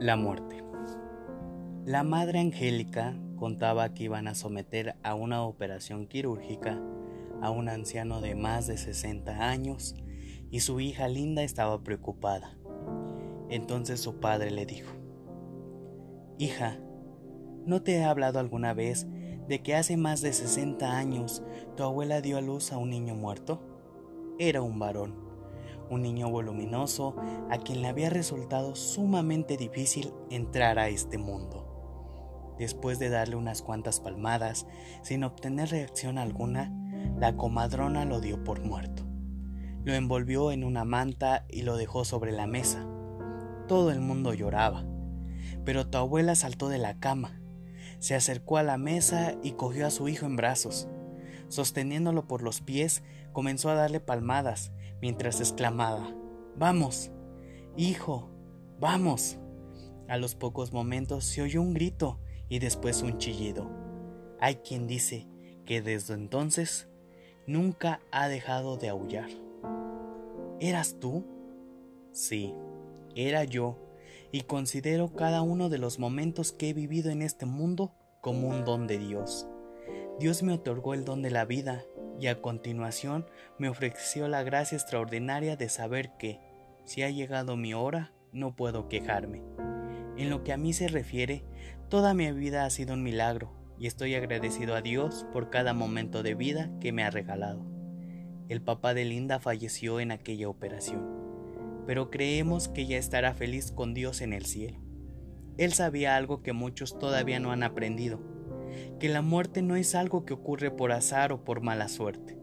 La muerte. La madre Angélica contaba que iban a someter a una operación quirúrgica a un anciano de más de 60 años y su hija Linda estaba preocupada. Entonces su padre le dijo, Hija, ¿no te he hablado alguna vez de que hace más de 60 años tu abuela dio a luz a un niño muerto? Era un varón un niño voluminoso a quien le había resultado sumamente difícil entrar a este mundo. Después de darle unas cuantas palmadas, sin obtener reacción alguna, la comadrona lo dio por muerto. Lo envolvió en una manta y lo dejó sobre la mesa. Todo el mundo lloraba, pero tu abuela saltó de la cama, se acercó a la mesa y cogió a su hijo en brazos. Sosteniéndolo por los pies, comenzó a darle palmadas mientras exclamaba, Vamos, hijo, vamos. A los pocos momentos se oyó un grito y después un chillido. Hay quien dice que desde entonces nunca ha dejado de aullar. ¿Eras tú? Sí, era yo, y considero cada uno de los momentos que he vivido en este mundo como un don de Dios. Dios me otorgó el don de la vida y a continuación me ofreció la gracia extraordinaria de saber que, si ha llegado mi hora, no puedo quejarme. En lo que a mí se refiere, toda mi vida ha sido un milagro y estoy agradecido a Dios por cada momento de vida que me ha regalado. El papá de Linda falleció en aquella operación, pero creemos que ya estará feliz con Dios en el cielo. Él sabía algo que muchos todavía no han aprendido, que la muerte no es algo que ocurre por azar o por mala suerte.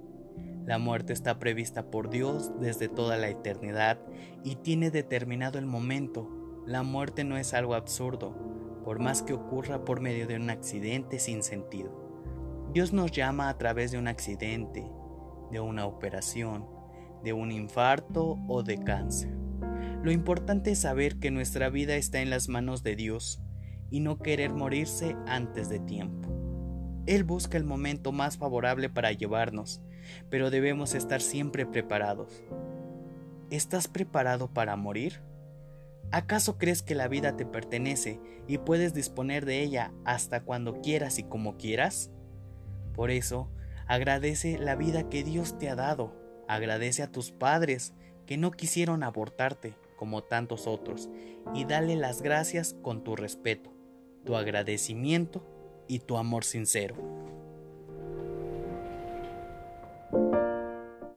La muerte está prevista por Dios desde toda la eternidad y tiene determinado el momento. La muerte no es algo absurdo, por más que ocurra por medio de un accidente sin sentido. Dios nos llama a través de un accidente, de una operación, de un infarto o de cáncer. Lo importante es saber que nuestra vida está en las manos de Dios y no querer morirse antes de tiempo. Él busca el momento más favorable para llevarnos, pero debemos estar siempre preparados. ¿Estás preparado para morir? ¿Acaso crees que la vida te pertenece y puedes disponer de ella hasta cuando quieras y como quieras? Por eso, agradece la vida que Dios te ha dado, agradece a tus padres que no quisieron abortarte como tantos otros y dale las gracias con tu respeto tu agradecimiento y tu amor sincero.